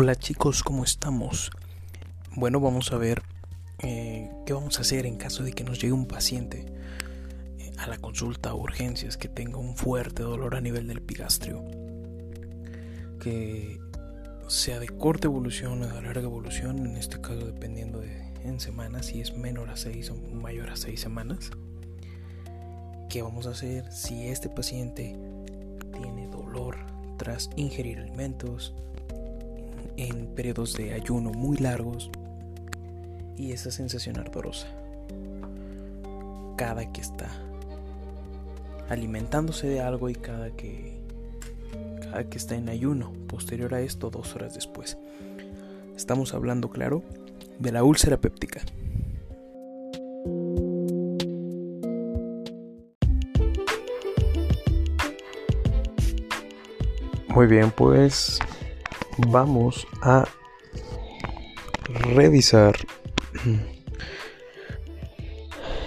Hola chicos, ¿cómo estamos? Bueno, vamos a ver eh, qué vamos a hacer en caso de que nos llegue un paciente eh, a la consulta o urgencias que tenga un fuerte dolor a nivel del epigastrio, que sea de corta evolución o de larga evolución, en este caso dependiendo de en semanas, si es menor a 6 o mayor a 6 semanas. ¿Qué vamos a hacer si este paciente tiene dolor tras ingerir alimentos? En periodos de ayuno muy largos y esa sensación ardorosa. Cada que está alimentándose de algo y cada que cada que está en ayuno posterior a esto dos horas después. Estamos hablando claro de la úlcera péptica. Muy bien pues vamos a revisar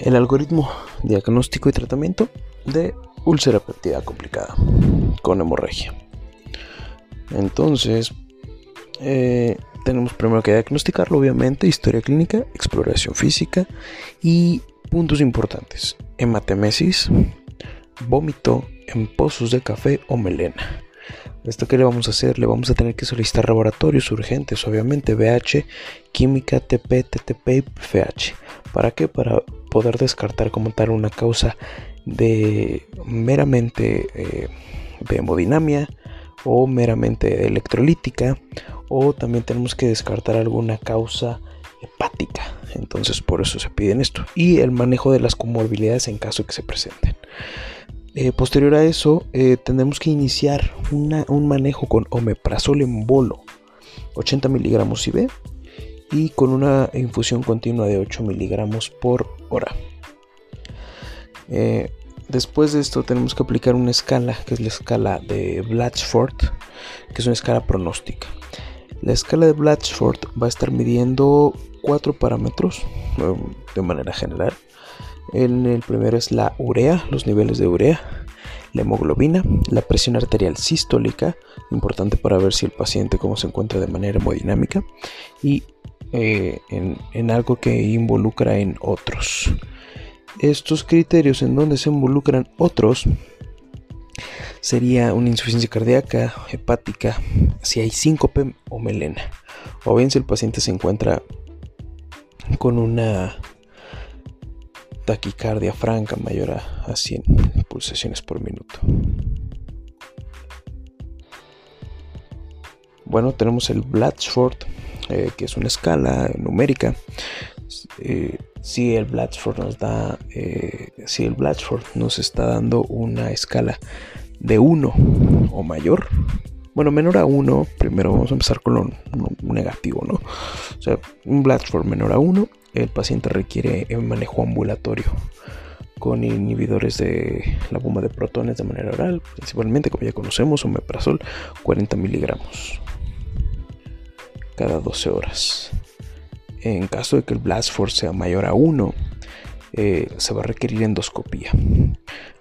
el algoritmo diagnóstico y tratamiento de úlcera péptida complicada con hemorragia. Entonces, eh, tenemos primero que diagnosticarlo, obviamente, historia clínica, exploración física y puntos importantes: hematemesis, vómito en pozos de café o melena. ¿Esto qué le vamos a hacer? Le vamos a tener que solicitar laboratorios urgentes, obviamente BH, química, TP, TTP y FH. ¿Para qué? Para poder descartar como tal una causa de meramente eh, de hemodinamia o meramente electrolítica o también tenemos que descartar alguna causa hepática. Entonces por eso se piden esto. Y el manejo de las comorbilidades en caso que se presenten. Eh, posterior a eso, eh, tendremos que iniciar un manejo con omeprazol en bolo, 80 miligramos y con una infusión continua de 8 miligramos por hora. Eh, después de esto, tenemos que aplicar una escala, que es la escala de Blatchford, que es una escala pronóstica. La escala de Blatchford va a estar midiendo cuatro parámetros de manera general en el primero es la urea, los niveles de urea, la hemoglobina, la presión arterial sistólica, importante para ver si el paciente cómo se encuentra de manera hemodinámica, y eh, en, algo que involucra en otros. Estos criterios en donde se involucran otros sería una insuficiencia cardíaca, hepática, si hay síncope o melena, o bien si el paciente se encuentra con una taquicardia franca mayor a, 100 pulsaciones por minuto. Bueno, tenemos el Blatchford, eh, que es una escala numérica. Eh, si el Blatchford nos da, eh, si el Blatchford nos está dando una escala de 1 o mayor, bueno, menor a 1, primero vamos a empezar con lo, negativo, ¿no? O sea, un Blatchford menor a 1 el paciente requiere manejo ambulatorio con inhibidores de la bomba de protones de manera oral, principalmente como ya conocemos, omeprazol 40 miligramos cada 12 horas. En caso de que el blast force sea mayor a 1, eh, se va a requerir endoscopía.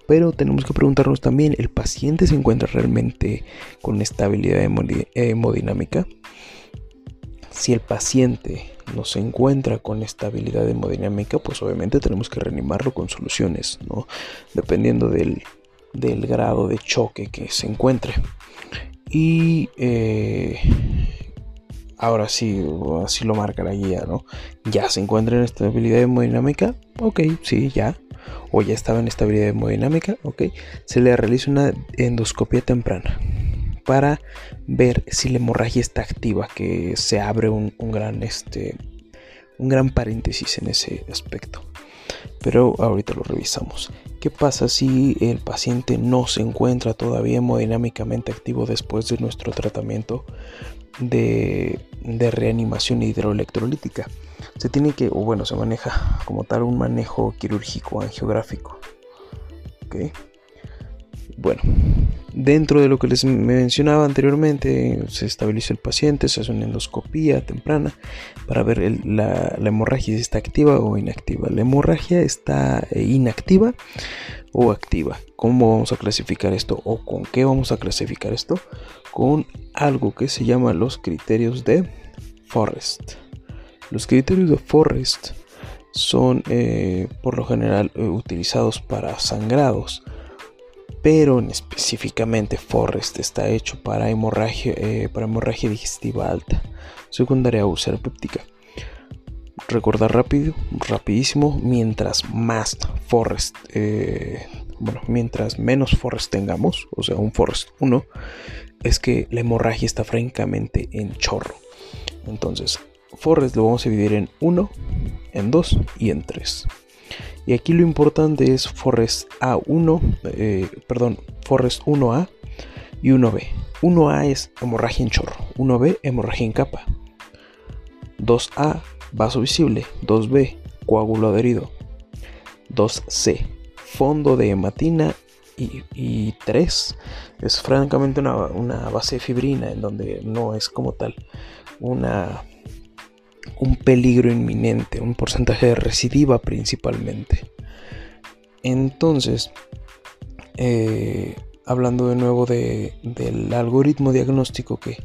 Pero tenemos que preguntarnos también, ¿el paciente se encuentra realmente con estabilidad hemodinámica? Si el paciente no se encuentra con estabilidad hemodinámica, pues obviamente tenemos que reanimarlo con soluciones, ¿no? Dependiendo del, grado de choque que se encuentre. Y eh, ahora sí, así lo marca la guía, ¿no? Ya se encuentra en estabilidad hemodinámica, ok, sí, ya. O ya estaba en estabilidad hemodinámica, ok. Se le realiza una endoscopia temprana para ver si la hemorragia está activa, que se abre un, gran, este, un gran paréntesis en ese aspecto. Pero ahorita lo revisamos. ¿Qué pasa si el paciente no se encuentra todavía hemodinámicamente activo después de nuestro tratamiento de, de reanimación hidroelectrolítica? Se tiene que, o bueno, se maneja como tal un manejo quirúrgico angiográfico. ¿Okay? Bueno, Dentro de lo que les mencionaba anteriormente, se estabiliza el paciente, se hace una endoscopía temprana para ver la, hemorragia si está activa o inactiva. La hemorragia está eh, inactiva o activa. ¿Cómo vamos a clasificar esto o con qué vamos a clasificar esto? Con algo que se llama los criterios de Forrest. Los criterios de Forrest son eh, por lo general eh, utilizados para sangrados pero específicamente Forrest está hecho para hemorragia, eh, para hemorragia digestiva alta, secundaria úlcera péptica. Recordar rápido, rapidísimo, mientras más Forrest, eh, bueno, mientras menos Forrest tengamos, o sea, un Forrest 1, es que la hemorragia está francamente en chorro. Entonces, Forrest lo vamos a dividir en 1, en 2 y en 3. Y aquí lo importante es Forest A1, eh, perdón, Forest 1A y 1B. 1A es hemorragia en chorro, 1B hemorragia en capa. 2A vaso visible, 2B coágulo adherido, 2C fondo de hematina y, 3 es francamente una, una base de fibrina en donde no es como tal una un peligro inminente, un porcentaje de recidiva principalmente. Entonces, eh, hablando de nuevo del algoritmo diagnóstico que,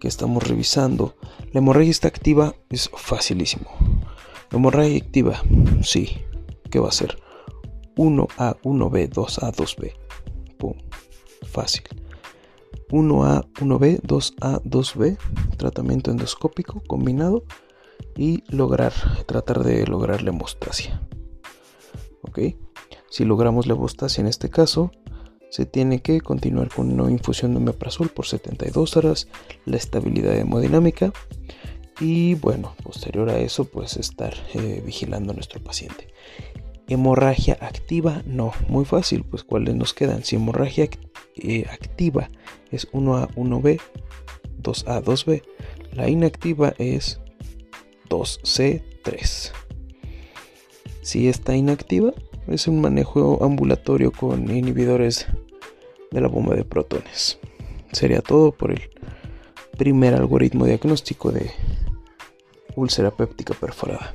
que estamos revisando, la hemorragia está activa es facilísimo. La hemorragia activa, sí, ¿qué va a ser? 1A, 1B, 2A, 2B. Pum, fácil. 1A, 1B, 2A, 2B, tratamiento endoscópico combinado y lograr, tratar de lograr la hemostasia. ¿Ok? Si logramos la hemostasia en este caso, se tiene que continuar con una infusión de omeprazol por 72 horas, la estabilidad hemodinámica y bueno, posterior a eso pues estar eh, vigilando a nuestro paciente. Hemorragia activa, no, muy fácil, pues cuáles nos quedan. Si hemorragia eh, activa es 1A, 1B, 2A, 2B, la inactiva es 2C3. Si está inactiva, es un manejo ambulatorio con inhibidores de la bomba de protones. Sería todo por el primer algoritmo diagnóstico de úlcera péptica perforada.